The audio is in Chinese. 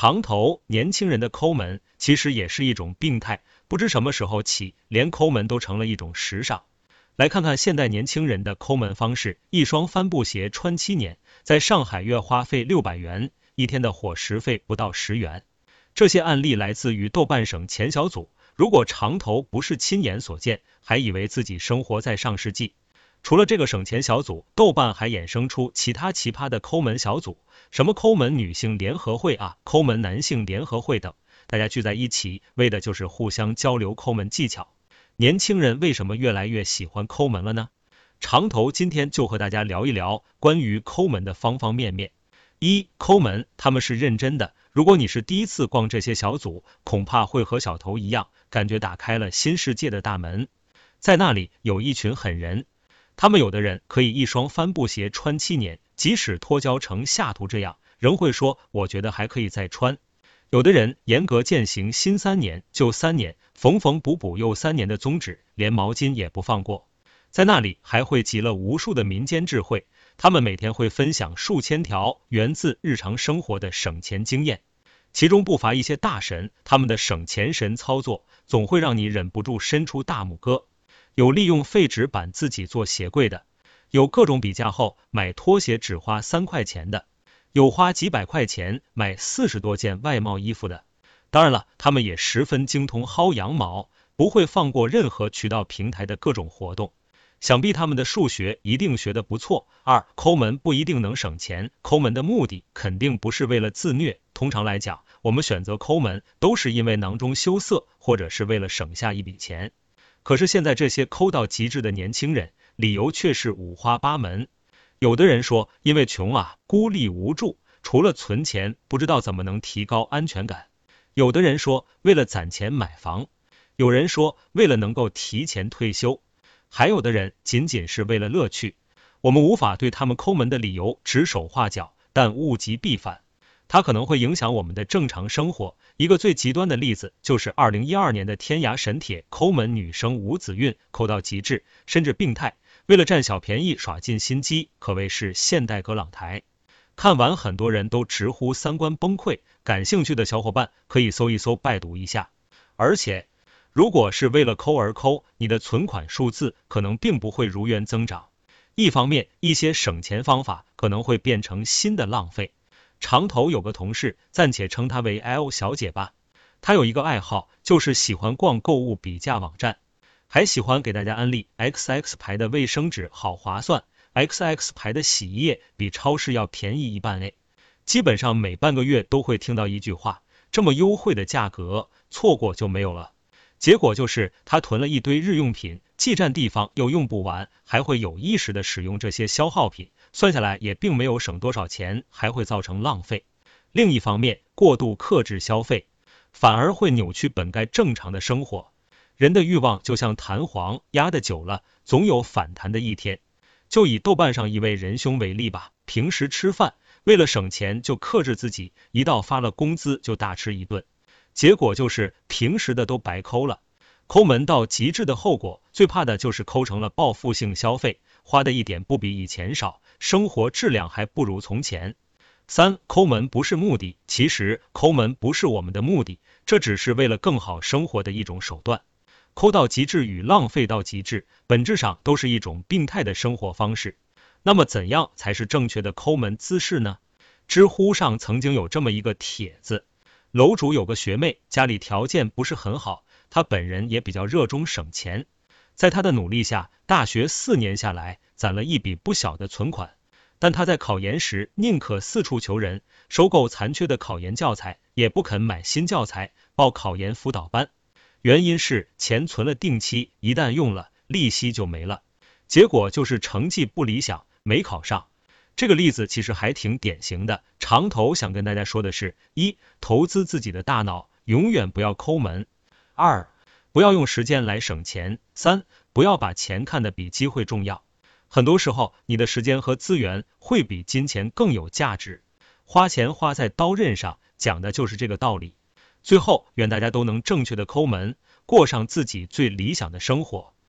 长头年轻人的抠门其实也是一种病态，不知什么时候起，连抠门都成了一种时尚。来看看现代年轻人的抠门方式：一双帆布鞋穿七年，在上海月花费六百元，一天的伙食费不到十元。这些案例来自于豆瓣省钱小组。如果长头不是亲眼所见，还以为自己生活在上世纪。除了这个省钱小组，豆瓣还衍生出其他奇葩的抠门小组，什么抠门女性联合会啊，抠门男性联合会等，大家聚在一起，为的就是互相交流抠门技巧。年轻人为什么越来越喜欢抠门了呢？长头今天就和大家聊一聊关于抠门的方方面面。一抠门，他们是认真的。如果你是第一次逛这些小组，恐怕会和小头一样，感觉打开了新世界的大门。在那里有一群狠人。他们有的人可以一双帆布鞋穿七年，即使脱胶成下图这样，仍会说我觉得还可以再穿。有的人严格践行新三年旧三年，缝缝补补又三年的宗旨，连毛巾也不放过。在那里还汇集了无数的民间智慧，他们每天会分享数千条源自日常生活的省钱经验，其中不乏一些大神，他们的省钱神操作总会让你忍不住伸出大拇哥。有利用废纸板自己做鞋柜的，有各种比价后买拖鞋只花三块钱的，有花几百块钱买四十多件外贸衣服的。当然了，他们也十分精通薅羊毛，不会放过任何渠道平台的各种活动。想必他们的数学一定学得不错。二抠门不一定能省钱，抠门的目的肯定不是为了自虐。通常来讲，我们选择抠门都是因为囊中羞涩，或者是为了省下一笔钱。可是现在这些抠到极致的年轻人，理由却是五花八门。有的人说，因为穷啊，孤立无助，除了存钱，不知道怎么能提高安全感。有的人说，为了攒钱买房；有人说，为了能够提前退休；还有的人仅仅是为了乐趣。我们无法对他们抠门的理由指手画脚，但物极必反。它可能会影响我们的正常生活。一个最极端的例子就是二零一二年的天涯神帖，抠门女生吴子韵抠到极致，甚至病态，为了占小便宜耍尽心机，可谓是现代葛朗台。看完很多人都直呼三观崩溃，感兴趣的小伙伴可以搜一搜，拜读一下。而且，如果是为了抠而抠，你的存款数字可能并不会如愿增长。一方面，一些省钱方法可能会变成新的浪费。长头有个同事，暂且称她为 L 小姐吧。她有一个爱好，就是喜欢逛购物比价网站，还喜欢给大家安利 XX 牌的卫生纸好划算，XX 牌的洗衣液比超市要便宜一半诶。基本上每半个月都会听到一句话：这么优惠的价格，错过就没有了。结果就是她囤了一堆日用品，既占地方又用不完，还会有意识的使用这些消耗品。算下来也并没有省多少钱，还会造成浪费。另一方面，过度克制消费，反而会扭曲本该正常的生活。人的欲望就像弹簧，压的久了，总有反弹的一天。就以豆瓣上一位仁兄为例吧，平时吃饭为了省钱就克制自己，一到发了工资就大吃一顿，结果就是平时的都白抠了。抠门到极致的后果，最怕的就是抠成了报复性消费，花的一点不比以前少。生活质量还不如从前。三抠门不是目的，其实抠门不是我们的目的，这只是为了更好生活的一种手段。抠到极致与浪费到极致，本质上都是一种病态的生活方式。那么，怎样才是正确的抠门姿势呢？知乎上曾经有这么一个帖子：楼主有个学妹，家里条件不是很好，她本人也比较热衷省钱。在他的努力下，大学四年下来，攒了一笔不小的存款。但他在考研时，宁可四处求人收购残缺的考研教材，也不肯买新教材报考研辅导班。原因是钱存了定期，一旦用了，利息就没了。结果就是成绩不理想，没考上。这个例子其实还挺典型的。长头想跟大家说的是：一、投资自己的大脑，永远不要抠门；二。不要用时间来省钱。三，不要把钱看得比机会重要。很多时候，你的时间和资源会比金钱更有价值。花钱花在刀刃上，讲的就是这个道理。最后，愿大家都能正确的抠门，过上自己最理想的生活。